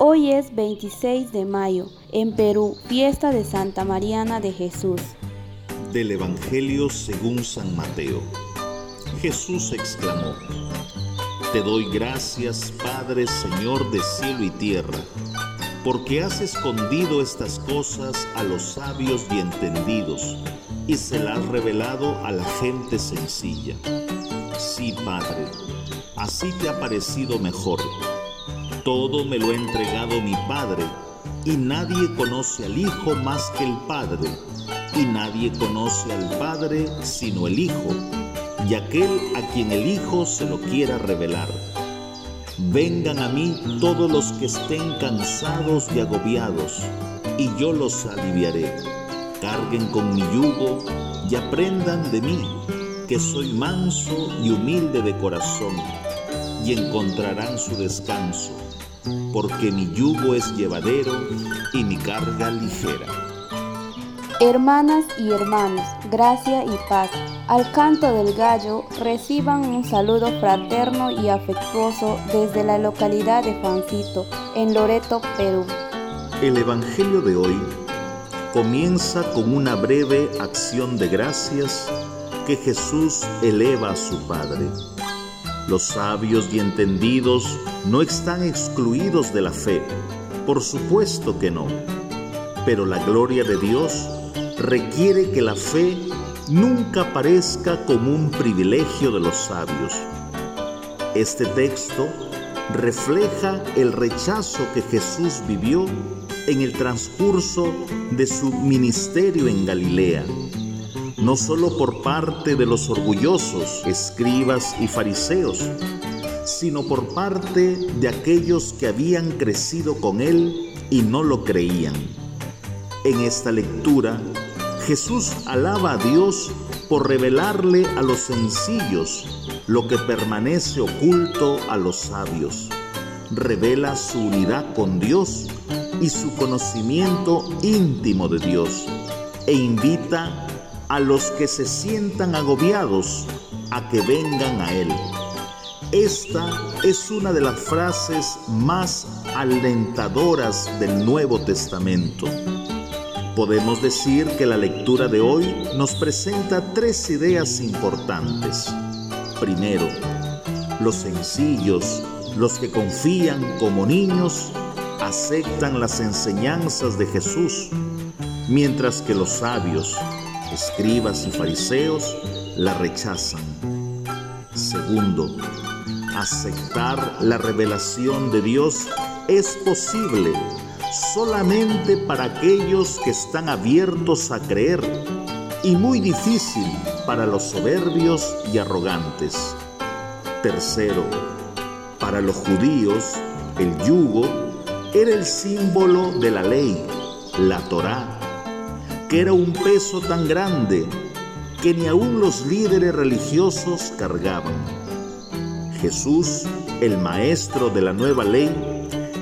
Hoy es 26 de mayo, en Perú, fiesta de Santa Mariana de Jesús. Del Evangelio según San Mateo. Jesús exclamó, Te doy gracias, Padre, Señor de cielo y tierra, porque has escondido estas cosas a los sabios y entendidos, y se las has revelado a la gente sencilla. Sí, Padre, así te ha parecido mejor todo me lo ha entregado mi Padre, y nadie conoce al Hijo más que el Padre, y nadie conoce al Padre sino el Hijo, y aquel a quien el Hijo se lo quiera revelar. Vengan a mí todos los que estén cansados y agobiados, y yo los aliviaré. Carguen con mi yugo y aprendan de mí, que soy manso y humilde de corazón, y encontrarán su descanso porque mi yugo es llevadero y mi carga ligera. Hermanas y hermanos, gracia y paz. Al canto del gallo reciban un saludo fraterno y afectuoso desde la localidad de Juancito, en Loreto, Perú. El Evangelio de hoy comienza con una breve acción de gracias que Jesús eleva a su Padre. Los sabios y entendidos no están excluidos de la fe, por supuesto que no, pero la gloria de Dios requiere que la fe nunca aparezca como un privilegio de los sabios. Este texto refleja el rechazo que Jesús vivió en el transcurso de su ministerio en Galilea no solo por parte de los orgullosos escribas y fariseos, sino por parte de aquellos que habían crecido con él y no lo creían. En esta lectura, Jesús alaba a Dios por revelarle a los sencillos lo que permanece oculto a los sabios. Revela su unidad con Dios y su conocimiento íntimo de Dios e invita a los que se sientan agobiados a que vengan a Él. Esta es una de las frases más alentadoras del Nuevo Testamento. Podemos decir que la lectura de hoy nos presenta tres ideas importantes. Primero, los sencillos, los que confían como niños, aceptan las enseñanzas de Jesús, mientras que los sabios, escribas y fariseos la rechazan. Segundo, aceptar la revelación de Dios es posible solamente para aquellos que están abiertos a creer y muy difícil para los soberbios y arrogantes. Tercero, para los judíos el yugo era el símbolo de la ley, la Torá que era un peso tan grande que ni aun los líderes religiosos cargaban. Jesús, el maestro de la nueva ley,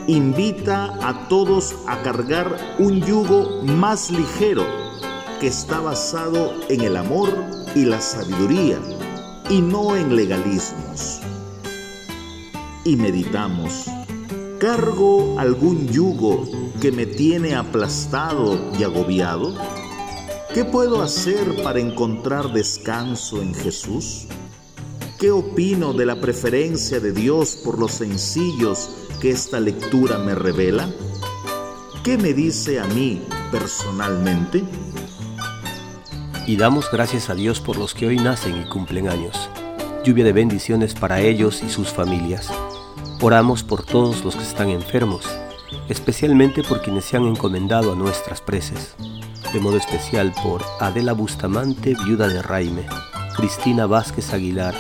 invita a todos a cargar un yugo más ligero que está basado en el amor y la sabiduría y no en legalismos. Y meditamos, ¿cargo algún yugo que me tiene aplastado y agobiado? ¿Qué puedo hacer para encontrar descanso en Jesús? ¿Qué opino de la preferencia de Dios por los sencillos que esta lectura me revela? ¿Qué me dice a mí personalmente? Y damos gracias a Dios por los que hoy nacen y cumplen años. Lluvia de bendiciones para ellos y sus familias. Oramos por todos los que están enfermos, especialmente por quienes se han encomendado a nuestras preces de modo especial por Adela Bustamante, viuda de Raime, Cristina Vázquez Aguilar,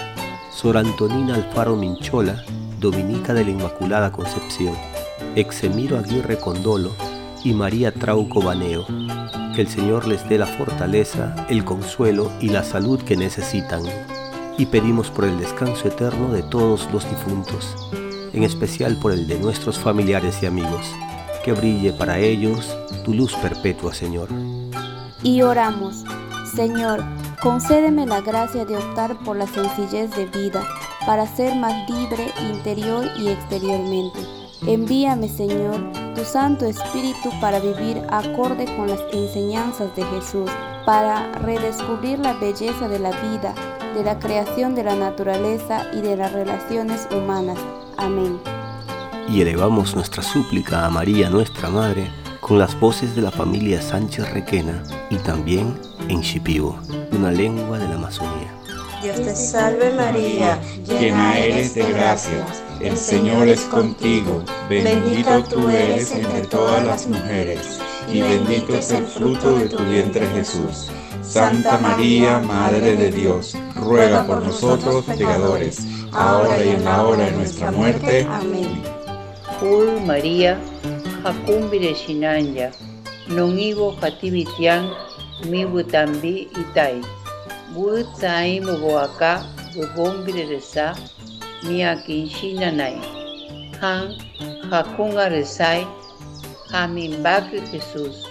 Sor Antonina Alfaro Minchola, Dominica de la Inmaculada Concepción, Exemiro Aguirre Condolo y María Trauco Baneo. Que el Señor les dé la fortaleza, el consuelo y la salud que necesitan. Y pedimos por el descanso eterno de todos los difuntos, en especial por el de nuestros familiares y amigos. Que brille para ellos tu luz perpetua, Señor y oramos. Señor, concédeme la gracia de optar por la sencillez de vida para ser más libre interior y exteriormente. Envíame, Señor, tu Santo Espíritu para vivir acorde con las enseñanzas de Jesús, para redescubrir la belleza de la vida, de la creación de la naturaleza y de las relaciones humanas. Amén. Y elevamos nuestra súplica a María, nuestra Madre, con las voces de la familia Sánchez Requena y también en Shipibo, una lengua de la Amazonía. Dios te salve María, llena eres de gracia, el Señor es contigo, bendita tú eres entre todas las mujeres, y bendito es el fruto de tu vientre Jesús. Santa María, Madre de Dios, ruega por nosotros pecadores, ahora y en la hora de nuestra muerte. Amén. Ul María, hakumbire shinanya, non ibo hatibitian, mi butambi itai. Butsai muboaka, bubombire resa, mia kinshina nai. Han, hakunga resai, hamimbaki Jesús.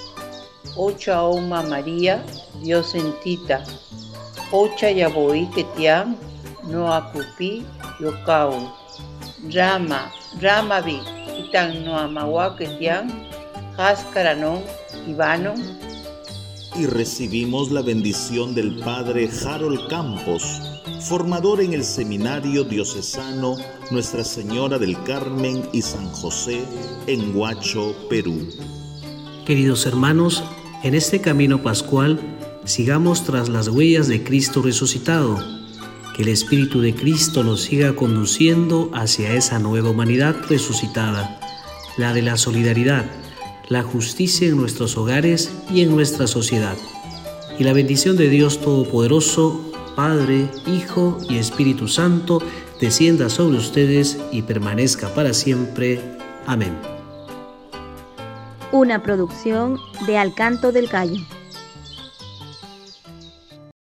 Ocha Oma María, Dios sentita. Ocha yaboi ketiam, no akupi, yokau. Rama, Rama vi, itan no amawa ketiam, haskaranon, ibanon, y recibimos la bendición del Padre Harold Campos, formador en el Seminario Diocesano Nuestra Señora del Carmen y San José en Huacho, Perú. Queridos hermanos, en este camino pascual sigamos tras las huellas de Cristo resucitado. Que el Espíritu de Cristo nos siga conduciendo hacia esa nueva humanidad resucitada, la de la solidaridad la justicia en nuestros hogares y en nuestra sociedad. Y la bendición de Dios Todopoderoso, Padre, Hijo y Espíritu Santo, descienda sobre ustedes y permanezca para siempre. Amén. Una producción de Alcanto del Gallo.